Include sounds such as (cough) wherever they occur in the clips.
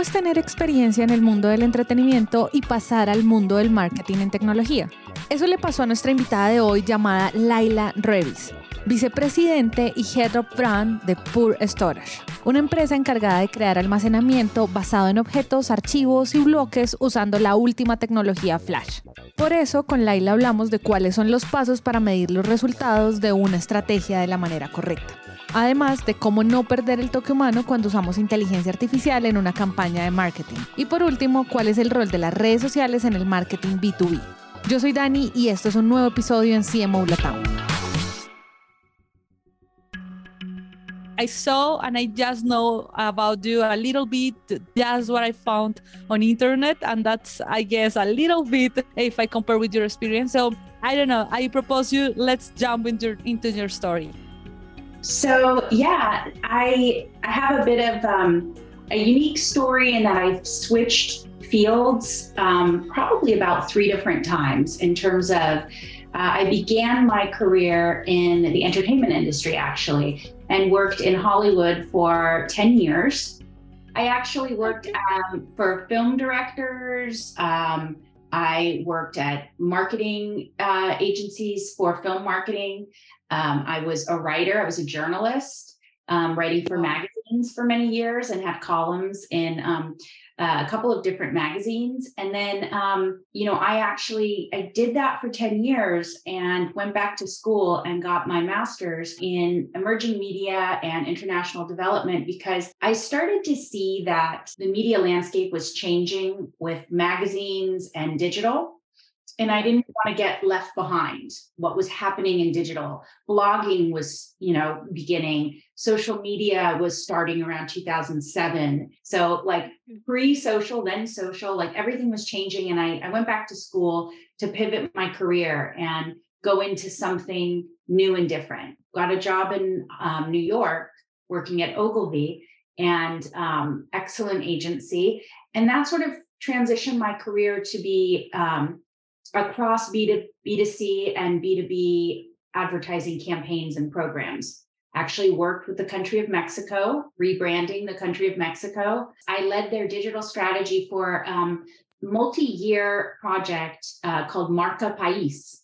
¿Cómo es tener experiencia en el mundo del entretenimiento y pasar al mundo del marketing en tecnología? Eso le pasó a nuestra invitada de hoy llamada Laila Revis, vicepresidente y Head of Brand de Pure Storage, una empresa encargada de crear almacenamiento basado en objetos, archivos y bloques usando la última tecnología Flash. Por eso, con Laila hablamos de cuáles son los pasos para medir los resultados de una estrategia de la manera correcta además de cómo no perder el toque humano cuando usamos inteligencia artificial en una campaña de marketing. Y por último, cuál es el rol de las redes sociales en el marketing B2B. Yo soy Dani y esto es un nuevo episodio en CMO Latam. I saw and I just know about you a little bit, just what I found on internet, and that's I guess a little bit if I compare with your experience. So I don't know. I propose you let's jump into into your story. So yeah, I I have a bit of um, a unique story in that I've switched fields um, probably about three different times in terms of uh, I began my career in the entertainment industry actually and worked in Hollywood for 10 years. I actually worked um, for film directors. Um, I worked at marketing uh, agencies for film marketing. Um, I was a writer, I was a journalist, um, writing for magazines for many years and had columns in um, uh, a couple of different magazines. And then, um, you know, I actually I did that for 10 years and went back to school and got my master's in emerging media and international development because I started to see that the media landscape was changing with magazines and digital and I didn't want to get left behind what was happening in digital. Blogging was, you know, beginning. Social media was starting around 2007. So like hmm. pre-social, then social, like everything was changing. And I, I went back to school to pivot my career and go into something new and different. Got a job in um, New York working at Ogilvy and um, excellent agency. And that sort of transitioned my career to be um, across B2, B2C and B2B advertising campaigns and programs. Actually worked with the country of Mexico, rebranding the country of Mexico. I led their digital strategy for um, multi-year project uh, called Marca País.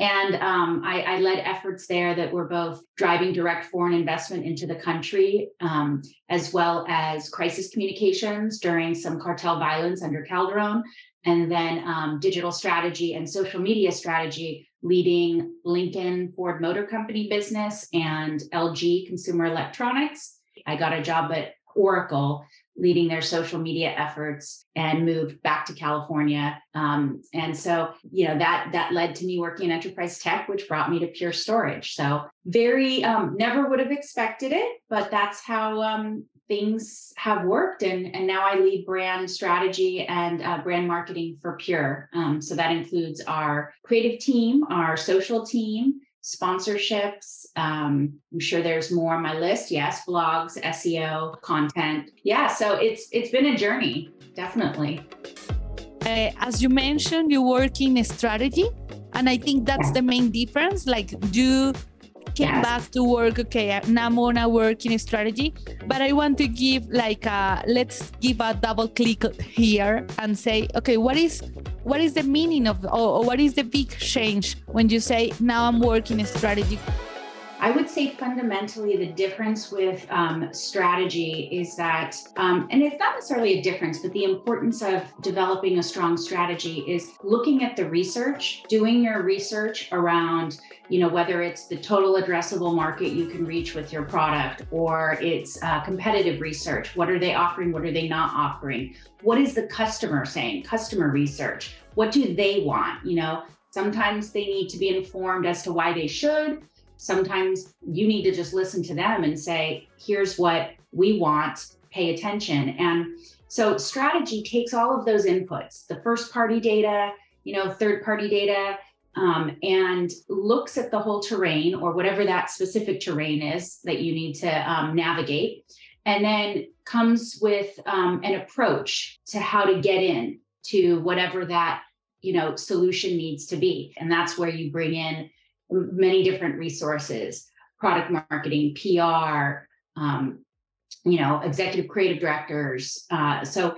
And um, I, I, led efforts there that were both driving direct foreign investment into the country, um, as well as crisis communications during some cartel violence under Calderon, and then um, digital strategy and social media strategy, leading Lincoln Ford Motor Company business and LG Consumer Electronics. I got a job at Oracle leading their social media efforts and moved back to California. Um, and so, you know, that that led to me working in enterprise tech, which brought me to Pure Storage. So very um, never would have expected it, but that's how um, things have worked and, and now i lead brand strategy and uh, brand marketing for pure. Um, so that includes our creative team our social team sponsorships um, i'm sure there's more on my list. Yes blogs seo content. Yeah so it's it's been a journey definitely. Uh, as you mentioned you work in strategy and i think that's yeah. the main difference like you came yes. back to work okay now i'm gonna work in strategy but i want to give like a let's give a double click here and say okay what is what is the meaning of or, what is the big change when you say now i'm working in strategy I would say fundamentally the difference with um, strategy is that, um, and it's not necessarily a difference, but the importance of developing a strong strategy is looking at the research, doing your research around, you know, whether it's the total addressable market you can reach with your product or it's uh, competitive research. What are they offering? What are they not offering? What is the customer saying? Customer research. What do they want? You know, sometimes they need to be informed as to why they should sometimes you need to just listen to them and say, here's what we want, pay attention. And so strategy takes all of those inputs, the first party data, you know, third party data, um, and looks at the whole terrain or whatever that specific terrain is that you need to um, navigate, and then comes with um, an approach to how to get in to whatever that you know solution needs to be. And that's where you bring in many different resources product marketing, PR, um, you know, executive creative directors. Uh, so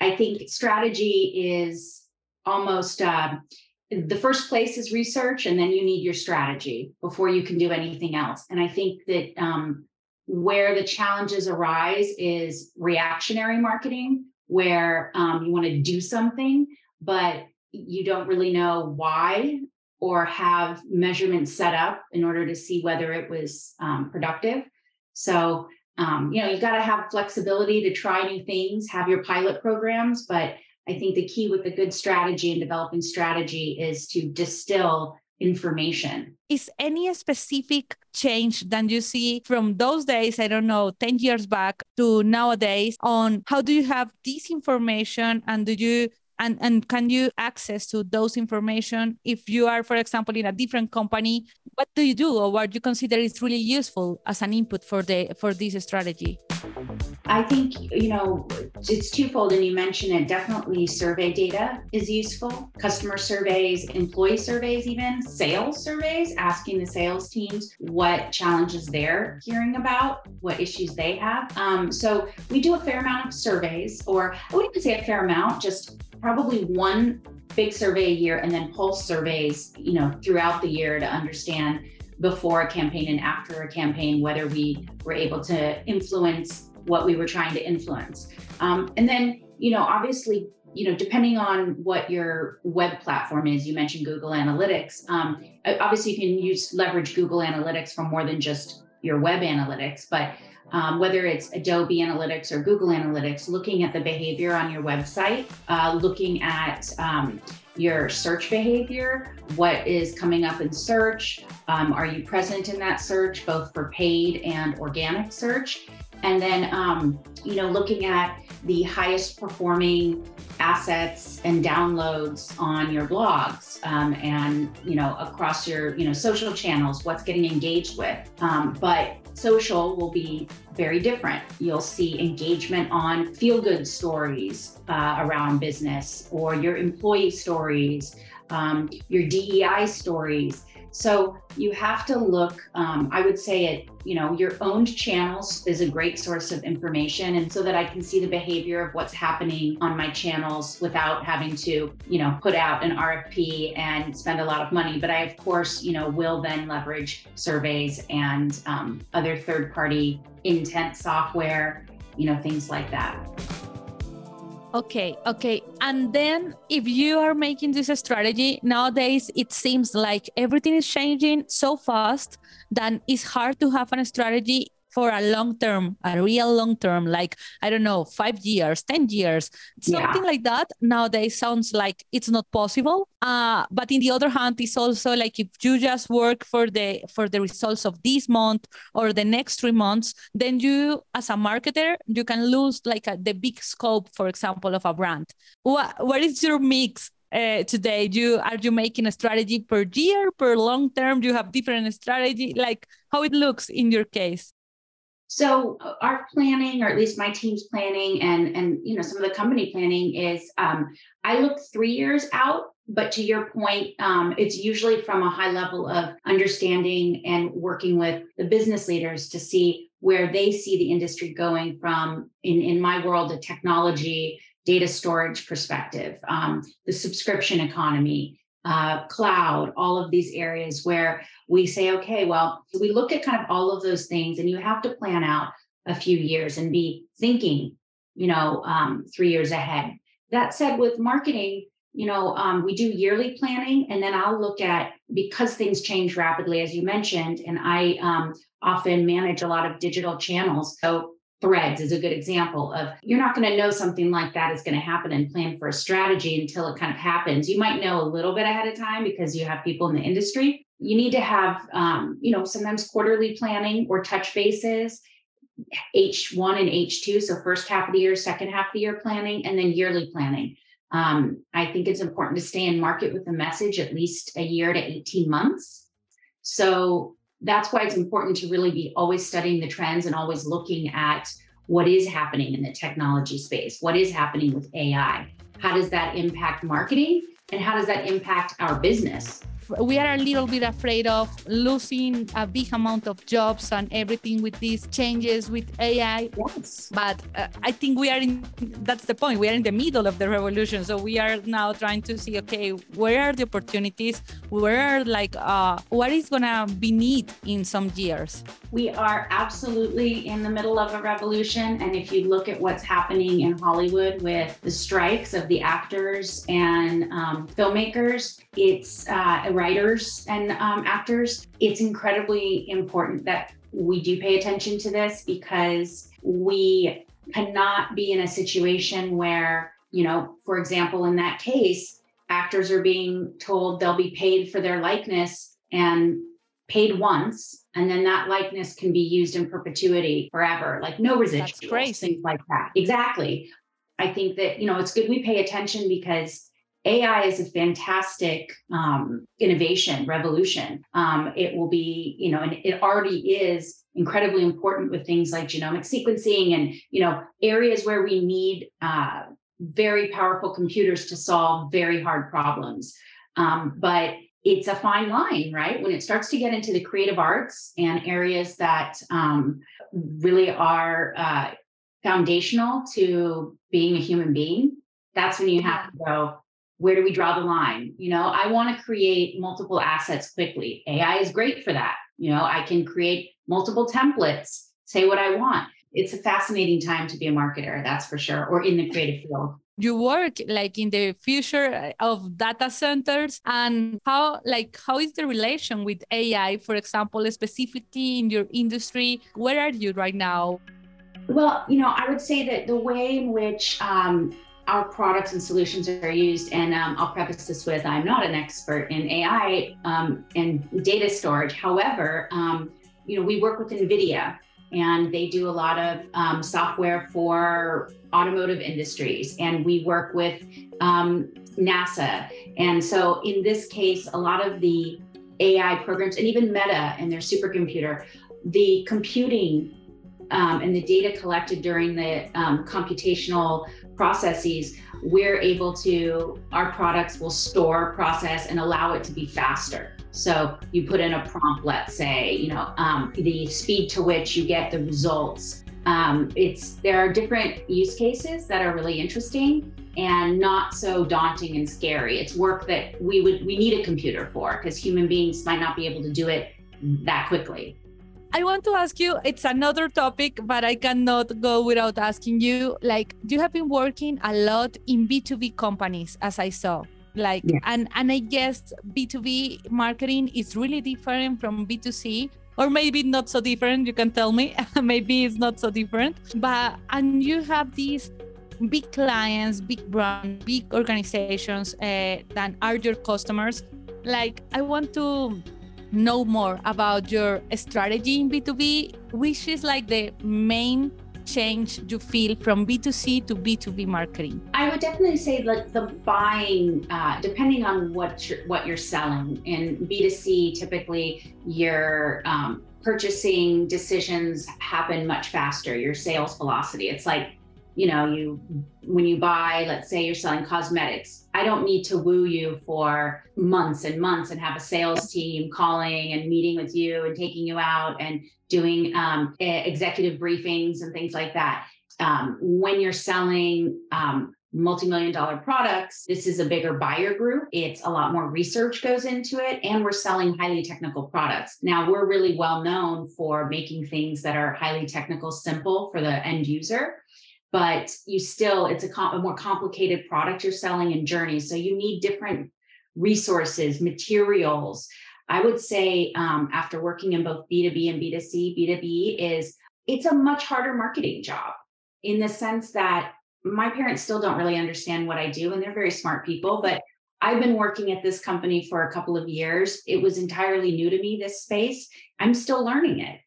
I think strategy is almost uh, the first place is research, and then you need your strategy before you can do anything else. And I think that um, where the challenges arise is reactionary marketing, where um, you want to do something, but you don't really know why or have measurements set up in order to see whether it was um, productive. So, um, you know, you've got to have flexibility to try new things, have your pilot programs. But I think the key with a good strategy and developing strategy is to distill information. Is any specific change that you see from those days, I don't know, 10 years back to nowadays on how do you have this information and do you and and can you access to those information if you are for example in a different company what do you do or what do you consider is really useful as an input for the for this strategy I think, you know, it's twofold, and you mentioned it. Definitely survey data is useful. Customer surveys, employee surveys, even sales surveys, asking the sales teams what challenges they're hearing about, what issues they have. Um, so we do a fair amount of surveys, or I wouldn't even say a fair amount, just probably one big survey a year and then pulse surveys, you know, throughout the year to understand before a campaign and after a campaign whether we were able to influence what we were trying to influence. Um, and then, you know, obviously, you know, depending on what your web platform is, you mentioned Google Analytics. Um, obviously, you can use leverage Google Analytics for more than just your web analytics, but um, whether it's Adobe Analytics or Google Analytics, looking at the behavior on your website, uh, looking at um, your search behavior, what is coming up in search, um, are you present in that search, both for paid and organic search, and then um, you know looking at the highest performing assets and downloads on your blogs um, and you know across your you know social channels what's getting engaged with. Um, but social will be very different you'll see engagement on feel good stories uh, around business or your employee stories um, your dei stories so you have to look, um, I would say it, you know, your owned channels is a great source of information. And so that I can see the behavior of what's happening on my channels without having to, you know, put out an RFP and spend a lot of money. But I, of course, you know, will then leverage surveys and um, other third party intent software, you know, things like that. Okay, okay. And then if you are making this strategy, nowadays it seems like everything is changing so fast that it's hard to have a strategy for a long term, a real long term, like, I don't know, five years, 10 years, something yeah. like that nowadays sounds like it's not possible. Uh, but in the other hand, it's also like if you just work for the for the results of this month or the next three months, then you as a marketer, you can lose like a, the big scope, for example, of a brand. What what is your mix uh, today? Do you, are you making a strategy per year, per long term? Do you have different strategy? Like how it looks in your case? So uh, our planning, or at least my team's planning, and and you know some of the company planning is um, I look three years out. But to your point, um, it's usually from a high level of understanding and working with the business leaders to see where they see the industry going from. In in my world, a technology data storage perspective, um, the subscription economy, uh, cloud, all of these areas where we say, okay, well, we look at kind of all of those things, and you have to plan out a few years and be thinking, you know, um, three years ahead. That said, with marketing, you know, um, we do yearly planning, and then I'll look at because things change rapidly, as you mentioned, and I um, often manage a lot of digital channels. So threads is a good example of you're not going to know something like that is going to happen and plan for a strategy until it kind of happens. You might know a little bit ahead of time because you have people in the industry. You need to have, um, you know, sometimes quarterly planning or touch bases, H1 and H2. So, first half of the year, second half of the year planning, and then yearly planning. Um, I think it's important to stay in market with the message at least a year to 18 months. So, that's why it's important to really be always studying the trends and always looking at what is happening in the technology space, what is happening with AI, how does that impact marketing, and how does that impact our business? We are a little bit afraid of losing a big amount of jobs and everything with these changes with AI. Yes. But uh, I think we are in, that's the point. We are in the middle of the revolution. So we are now trying to see, okay, where are the opportunities? Where are like, uh, what is going to be need in some years? We are absolutely in the middle of a revolution. And if you look at what's happening in Hollywood with the strikes of the actors and um, filmmakers, it's uh, writers and um, actors, it's incredibly important that we do pay attention to this because we cannot be in a situation where, you know, for example, in that case, actors are being told they'll be paid for their likeness and paid once and then that likeness can be used in perpetuity forever like no residuals things like that. Exactly. I think that you know it's good we pay attention because ai is a fantastic um, innovation revolution um, it will be you know and it already is incredibly important with things like genomic sequencing and you know areas where we need uh, very powerful computers to solve very hard problems um, but it's a fine line, right? When it starts to get into the creative arts and areas that um, really are uh, foundational to being a human being, that's when you have to go, where do we draw the line? You know, I want to create multiple assets quickly. AI is great for that. You know, I can create multiple templates, say what I want. It's a fascinating time to be a marketer, that's for sure, or in the creative field you work like in the future of data centers and how like how is the relation with ai for example specifically in your industry where are you right now well you know i would say that the way in which um, our products and solutions are used and um, i'll preface this with i'm not an expert in ai um, and data storage however um, you know we work with nvidia and they do a lot of um, software for automotive industries. And we work with um, NASA. And so, in this case, a lot of the AI programs, and even Meta and their supercomputer, the computing um, and the data collected during the um, computational processes, we're able to, our products will store, process, and allow it to be faster. So you put in a prompt, let's say, you know, um, the speed to which you get the results. Um, it's there are different use cases that are really interesting and not so daunting and scary. It's work that we would we need a computer for because human beings might not be able to do it that quickly. I want to ask you, it's another topic, but I cannot go without asking you. Like, you have been working a lot in B2B companies, as I saw like yeah. and and i guess b2b marketing is really different from b2c or maybe not so different you can tell me (laughs) maybe it's not so different but and you have these big clients big brands big organizations uh, that are your customers like i want to know more about your strategy in b2b which is like the main change you feel from B2C to B2B marketing? I would definitely say like the buying, uh, depending on what you're, what you're selling. In B2C, typically your um, purchasing decisions happen much faster. Your sales velocity. It's like you know you when you buy let's say you're selling cosmetics i don't need to woo you for months and months and have a sales team calling and meeting with you and taking you out and doing um, executive briefings and things like that. Um, when you're selling um, multi-million dollar products this is a bigger buyer group. It's a lot more research goes into it and we're selling highly technical products. Now we're really well known for making things that are highly technical simple for the end user but you still it's a, com- a more complicated product you're selling and journey so you need different resources materials i would say um, after working in both b2b and b2c b2b is it's a much harder marketing job in the sense that my parents still don't really understand what i do and they're very smart people but I've been working at this company for a couple of years. It was entirely new to me, this space. I'm still learning it.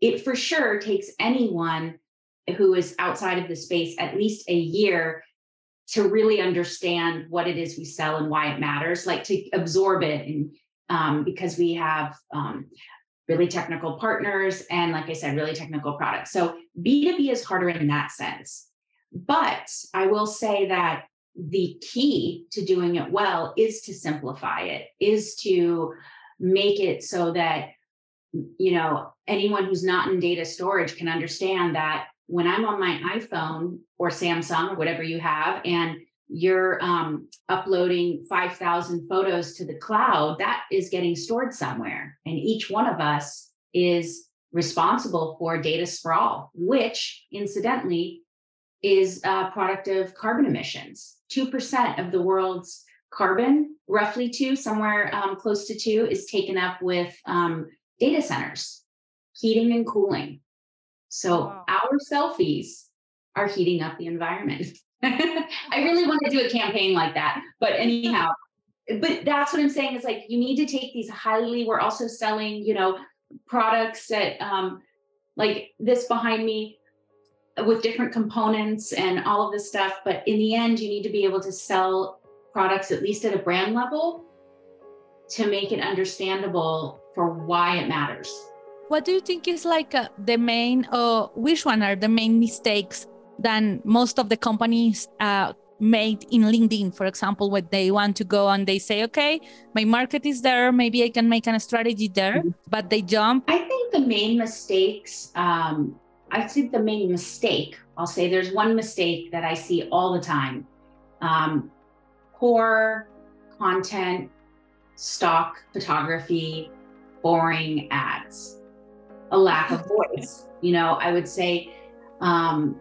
It for sure takes anyone who is outside of the space at least a year to really understand what it is we sell and why it matters, like to absorb it. And um, because we have um, really technical partners and, like I said, really technical products. So B2B is harder in that sense. But I will say that the key to doing it well is to simplify it, is to make it so that you know anyone who's not in data storage can understand that when I'm on my iPhone or Samsung or whatever you have, and you're um, uploading 5,000 photos to the cloud, that is getting stored somewhere. And each one of us is responsible for data sprawl, which incidentally is a product of carbon emissions. 2% of the world's carbon, roughly two, somewhere um, close to two, is taken up with um, data centers, heating and cooling. So wow. Our selfies are heating up the environment. (laughs) I really want to do a campaign like that. But anyhow, but that's what I'm saying is like you need to take these highly, we're also selling, you know, products that um like this behind me with different components and all of this stuff. But in the end, you need to be able to sell products at least at a brand level to make it understandable for why it matters. What do you think is like uh, the main, uh, which one are the main mistakes that most of the companies uh, made in LinkedIn, for example, when they want to go and they say, okay, my market is there, maybe I can make a strategy there, mm-hmm. but they jump. I think the main mistakes, um, I think the main mistake, I'll say there's one mistake that I see all the time um, poor content, stock photography, boring ads, a lack of voice. You know, I would say, um,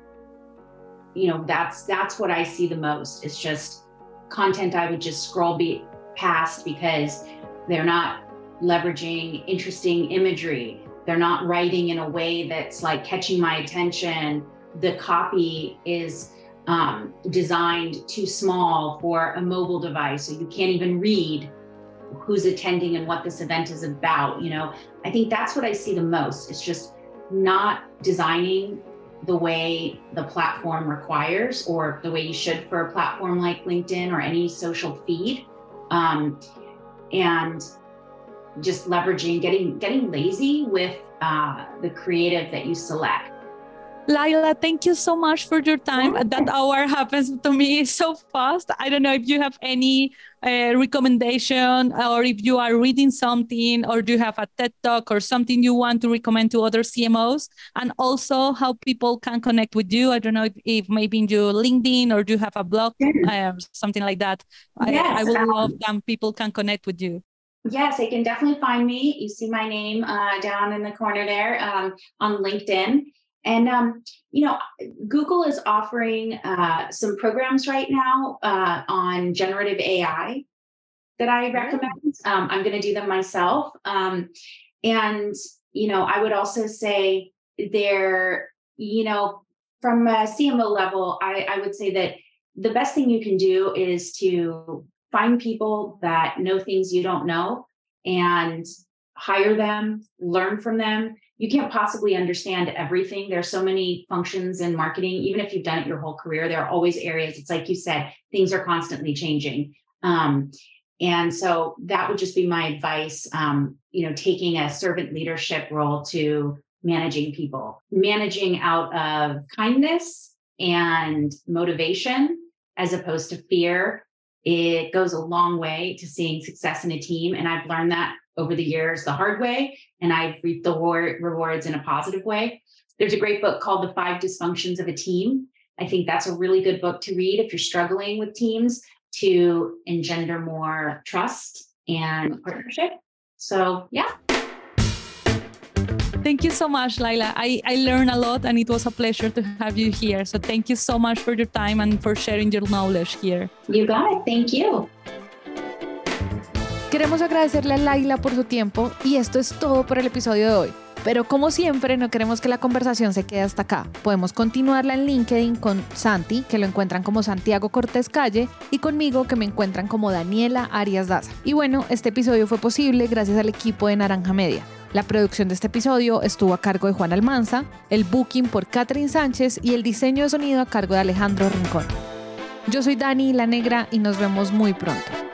you know that's that's what i see the most it's just content i would just scroll be past because they're not leveraging interesting imagery they're not writing in a way that's like catching my attention the copy is um, designed too small for a mobile device so you can't even read who's attending and what this event is about you know i think that's what i see the most it's just not designing the way the platform requires or the way you should for a platform like LinkedIn or any social feed. Um, and just leveraging, getting getting lazy with uh, the creative that you select. Layla, thank you so much for your time. That hour happens to me (laughs) so fast. I don't know if you have any uh, recommendation or if you are reading something or do you have a TED talk or something you want to recommend to other CMOs and also how people can connect with you. I don't know if, if maybe in your LinkedIn or do you have a blog, uh, something like that. Yes, I, I would um, love that people can connect with you. Yes, they can definitely find me. You see my name uh, down in the corner there um, on LinkedIn. And um, you know, Google is offering uh, some programs right now uh, on generative AI that I recommend. Um, I'm going to do them myself. Um, and you know, I would also say there, you know, from a CMO level, I, I would say that the best thing you can do is to find people that know things you don't know and hire them, learn from them, you can't possibly understand everything. There's so many functions in marketing. Even if you've done it your whole career, there are always areas. It's like you said, things are constantly changing. Um, and so that would just be my advice. Um, you know, taking a servant leadership role to managing people, managing out of kindness and motivation as opposed to fear. It goes a long way to seeing success in a team. And I've learned that over the years the hard way, and I've reaped the rewards in a positive way. There's a great book called The Five Dysfunctions of a Team. I think that's a really good book to read if you're struggling with teams to engender more trust and partnership. So, yeah. Thank you so much, Layla. I, I learned a lot and it was a pleasure to have you here. So, thank you so much for your time and for sharing your knowledge here. You got it. Thank you. Queremos agradecerle a Laila por su tiempo y esto es todo por el episodio de hoy. Pero como siempre, no queremos que la conversación se quede hasta acá. Podemos continuarla en LinkedIn con Santi, que lo encuentran como Santiago Cortés Calle, y conmigo, que me encuentran como Daniela Arias Daza. Y bueno, este episodio fue posible gracias al equipo de Naranja Media. La producción de este episodio estuvo a cargo de Juan Almanza, el booking por Catherine Sánchez y el diseño de sonido a cargo de Alejandro Rincón. Yo soy Dani La Negra y nos vemos muy pronto.